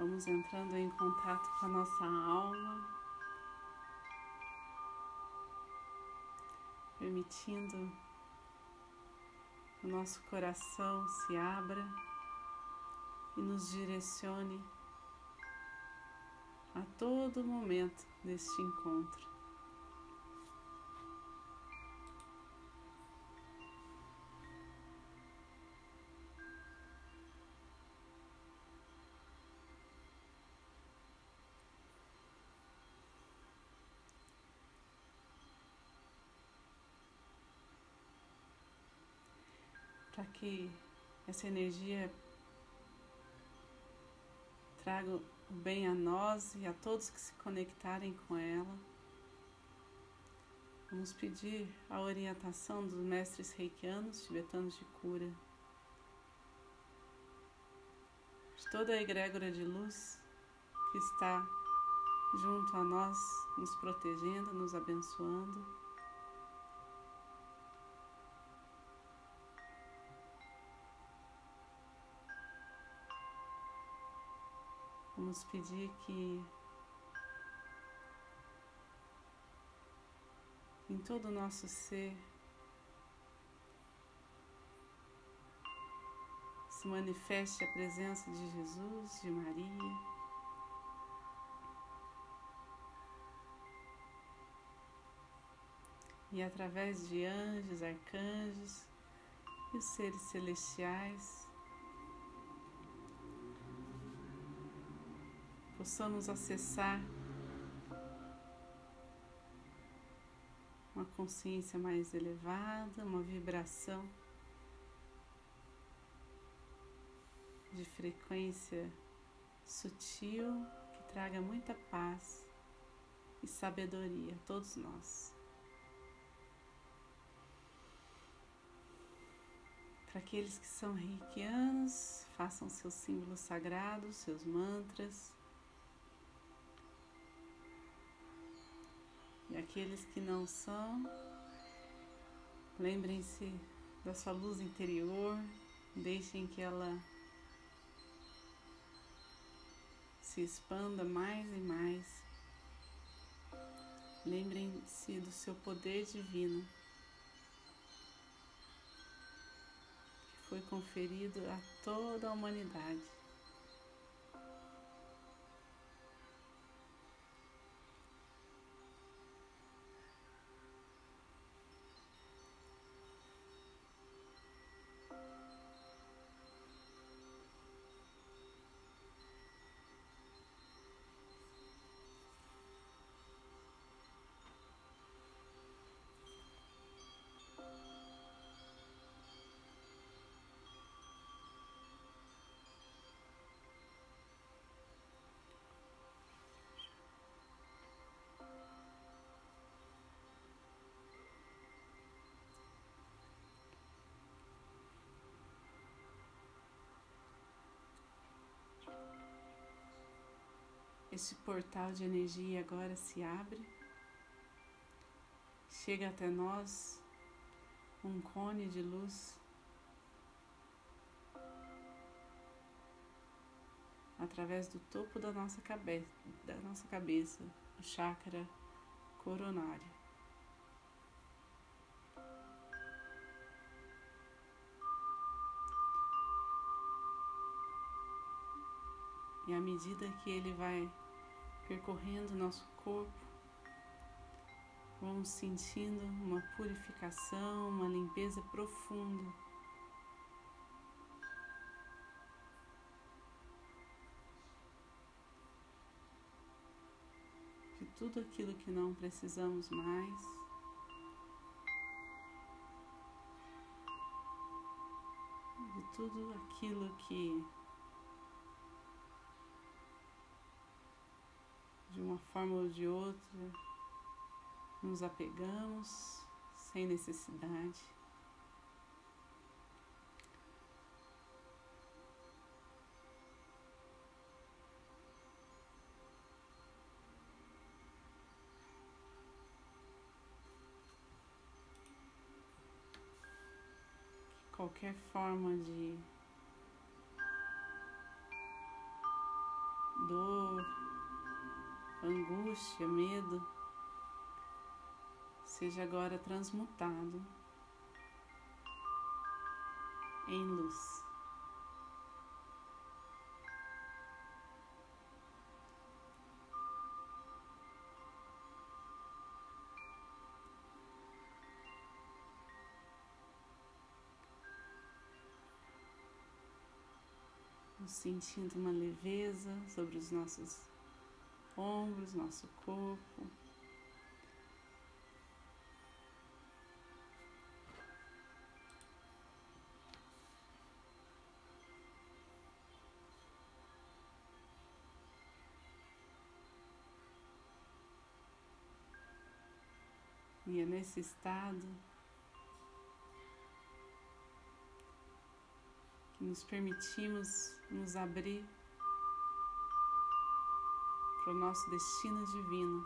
Vamos entrando em contato com a nossa alma, permitindo que o nosso coração se abra e nos direcione a todo momento deste encontro. Para que essa energia traga o bem a nós e a todos que se conectarem com ela. Vamos pedir a orientação dos mestres reikianos tibetanos de cura, de toda a egrégora de luz que está junto a nós, nos protegendo, nos abençoando. Vamos pedir que em todo o nosso ser se manifeste a presença de Jesus, de Maria. E através de anjos, arcanjos e seres celestiais, possamos acessar uma consciência mais elevada, uma vibração de frequência sutil que traga muita paz e sabedoria a todos nós. Para aqueles que são reikianos, façam seus símbolos sagrados, seus mantras. E aqueles que não são, lembrem-se da sua luz interior, deixem que ela se expanda mais e mais. Lembrem-se do seu poder divino que foi conferido a toda a humanidade. Esse portal de energia agora se abre, chega até nós um cone de luz através do topo da nossa cabeça, da nossa cabeça, o chakra coronário. E à medida que ele vai percorrendo nosso corpo, vamos sentindo uma purificação, uma limpeza profunda. De tudo aquilo que não precisamos mais. De tudo aquilo que de uma forma ou de outra, nos apegamos sem necessidade. qualquer forma de angústia, medo, seja agora transmutado em luz. sentindo uma leveza sobre os nossos ombros, nosso corpo. E é nesse estado que nos permitimos nos abrir para o nosso destino divino.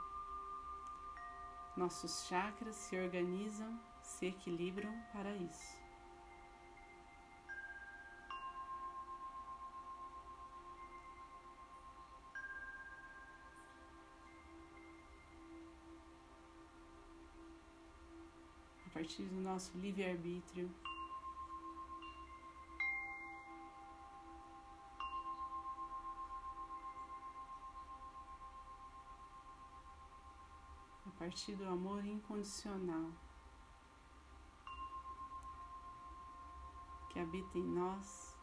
Nossos chakras se organizam, se equilibram para isso. A partir do nosso livre-arbítrio, partir do amor incondicional que habita em nós.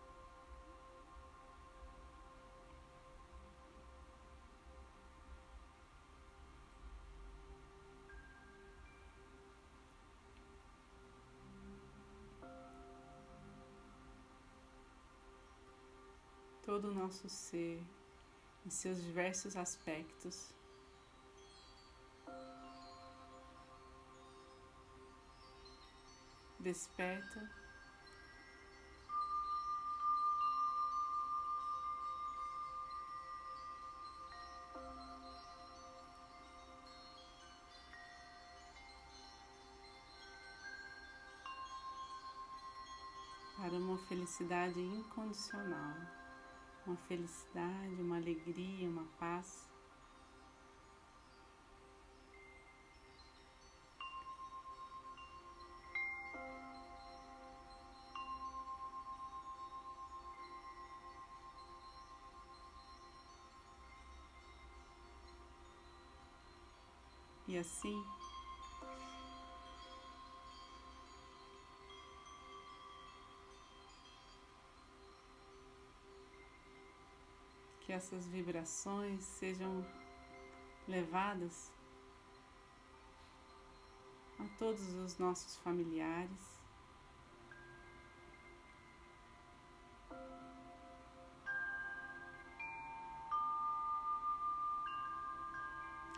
Todo o nosso ser, em seus diversos aspectos. Desperta. Para uma felicidade incondicional, uma felicidade, uma alegria, uma paz. E assim, que essas vibrações sejam levadas a todos os nossos familiares,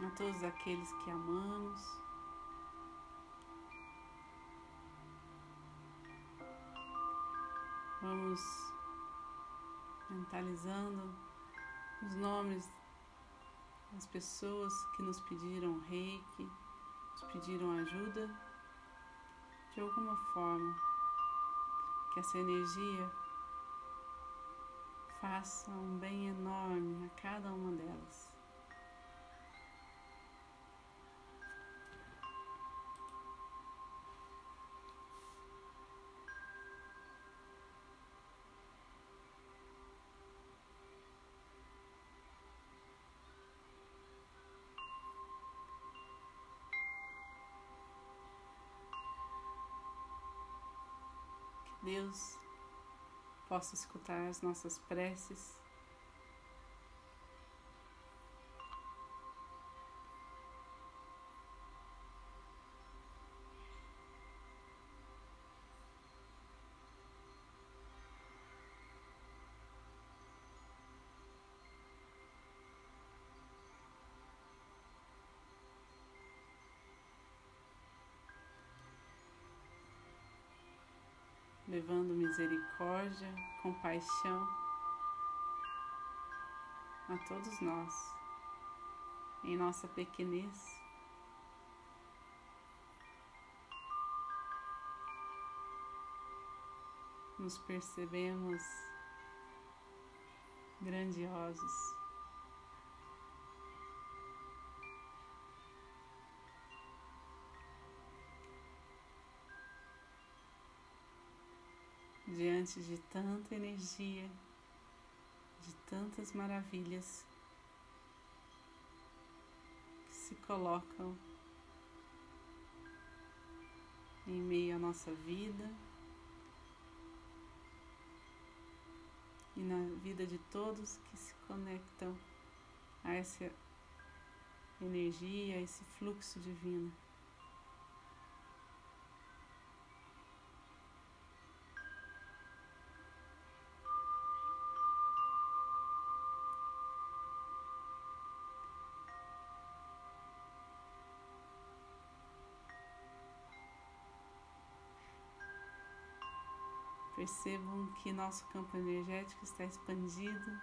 a todos aqueles que amamos. Vamos mentalizando os nomes das pessoas que nos pediram reiki, nos pediram ajuda de alguma forma, que essa energia faça um bem enorme a cada uma delas. Deus possa escutar as nossas preces. Levando misericórdia, compaixão a todos nós, em nossa pequenez. Nos percebemos grandiosos. Diante de tanta energia, de tantas maravilhas que se colocam em meio à nossa vida e na vida de todos que se conectam a essa energia, a esse fluxo divino. Percebam que nosso campo energético está expandido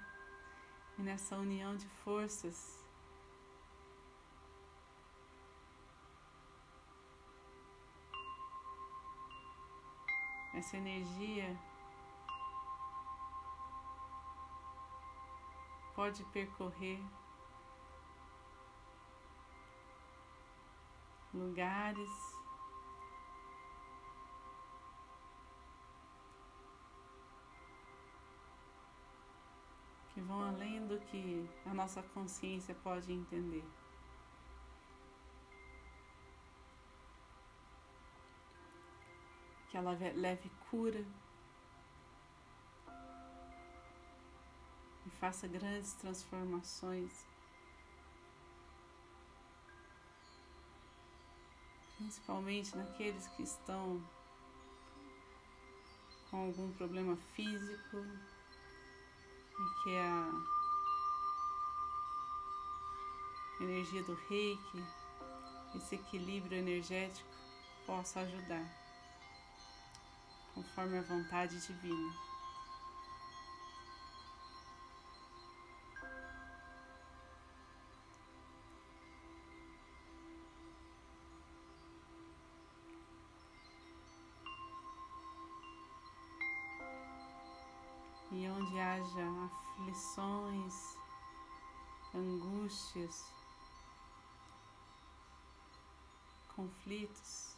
e nessa união de forças essa energia pode percorrer lugares vão além do que a nossa consciência pode entender. Que ela leve cura e faça grandes transformações. Principalmente naqueles que estão com algum problema físico, e que a energia do reiki, esse equilíbrio energético possa ajudar, conforme a vontade divina. Haja aflições, angústias, conflitos.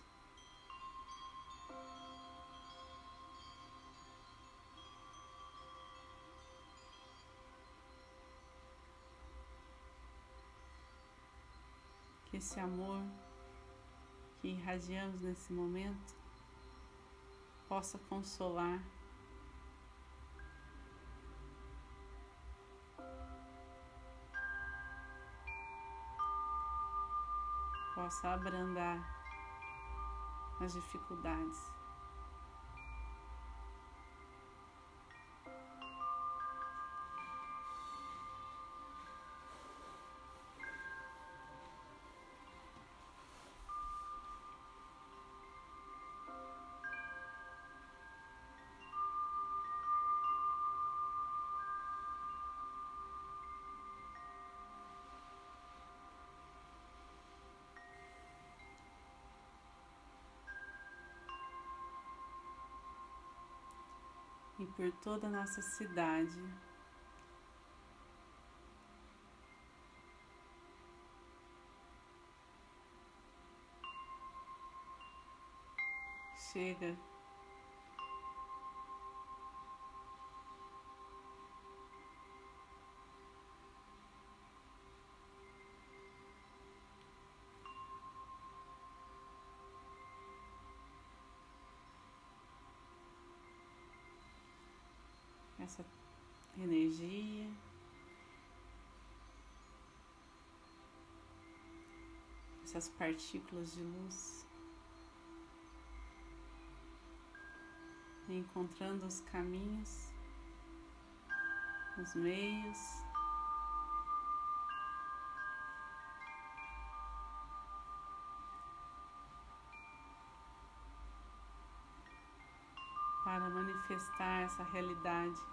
Que esse amor que irradiamos nesse momento possa consolar possa abrandar as dificuldades. E por toda a nossa cidade. Chega essa energia. Essas partículas de luz. Encontrando os caminhos, os meios. Para manifestar essa realidade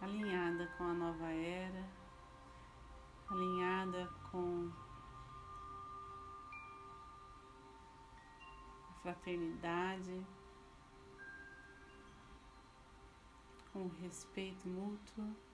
alinhada com a nova era, alinhada com a fraternidade, com o respeito mútuo.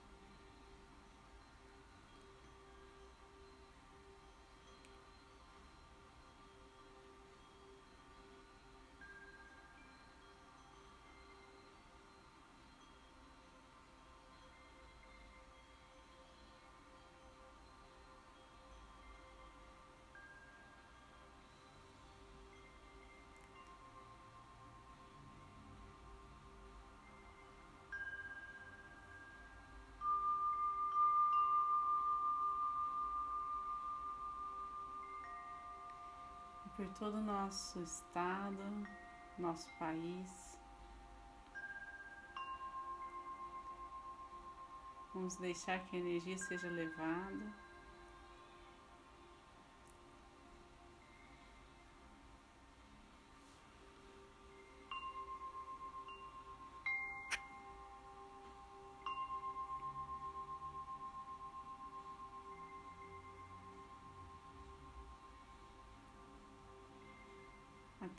Por todo o nosso estado, nosso país. Vamos deixar que a energia seja levada.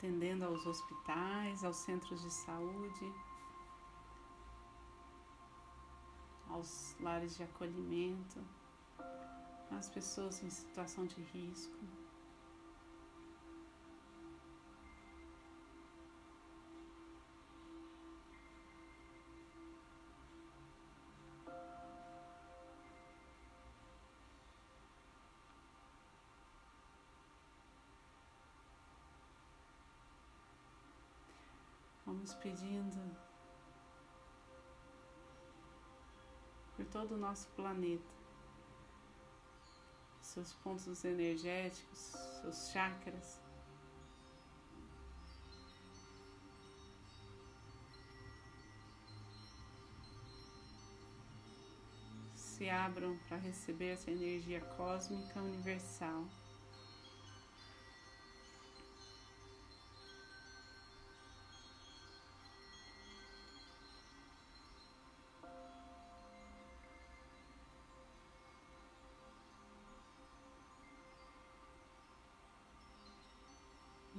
Atendendo aos hospitais, aos centros de saúde, aos lares de acolhimento, às pessoas em situação de risco. Vamos pedindo por todo o nosso planeta, seus pontos energéticos, seus chakras. Se abram para receber essa energia cósmica universal.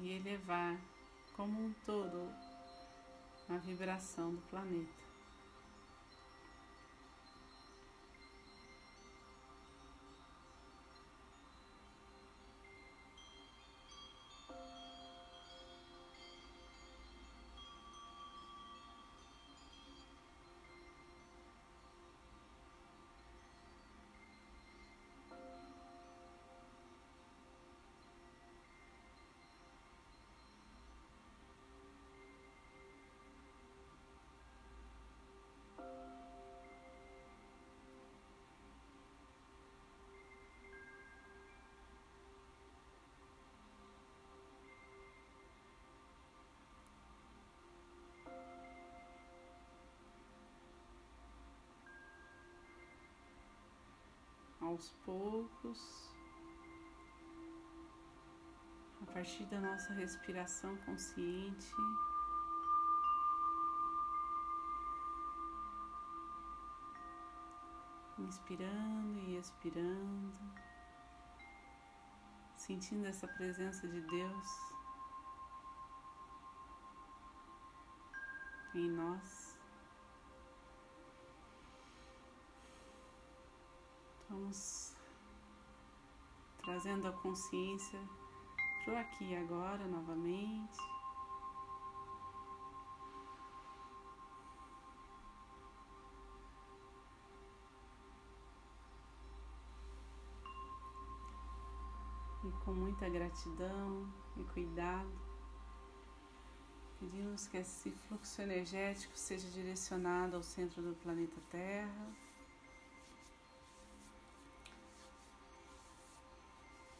E elevar como um todo a vibração do planeta. Aos poucos, a partir da nossa respiração consciente. Inspirando e expirando, sentindo essa presença de Deus em nós. Vamos trazendo a consciência para o aqui e agora novamente. E com muita gratidão e cuidado, pedimos que esse fluxo energético seja direcionado ao centro do planeta Terra.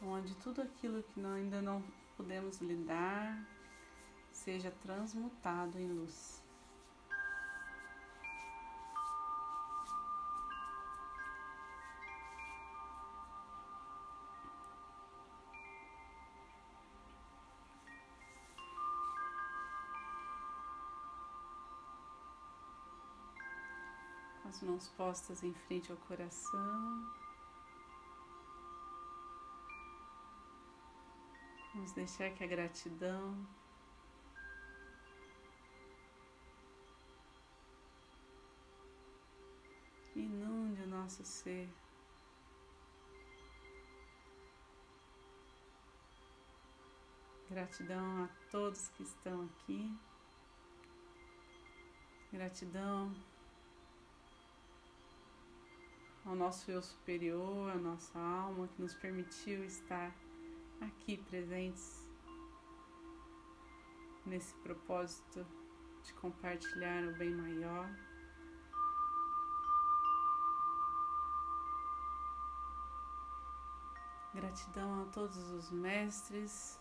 Onde tudo aquilo que ainda não podemos lidar seja transmutado em luz. As mãos postas em frente ao coração. Vamos deixar que a gratidão inunde o nosso ser. Gratidão a todos que estão aqui. Gratidão ao nosso eu superior, à nossa alma que nos permitiu estar aqui presentes nesse propósito de compartilhar o bem maior. Gratidão a todos os mestres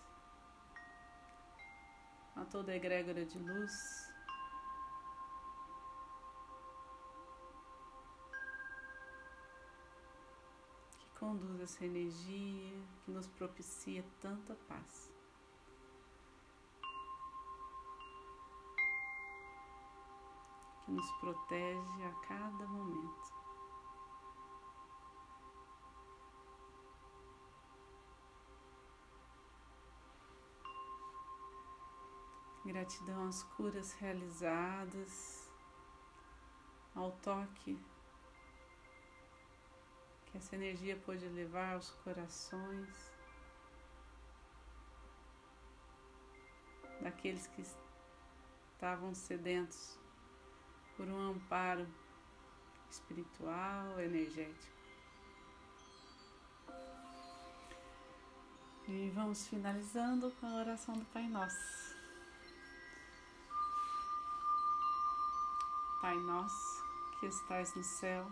a toda a egrégora de luz. Conduz essa energia, que nos propicia tanta paz. Que nos protege a cada momento. Gratidão às curas realizadas, ao toque essa energia pôde levar aos corações daqueles que estavam sedentos por um amparo espiritual, energético. E vamos finalizando com a oração do Pai Nosso. Pai nosso, que estais no céu,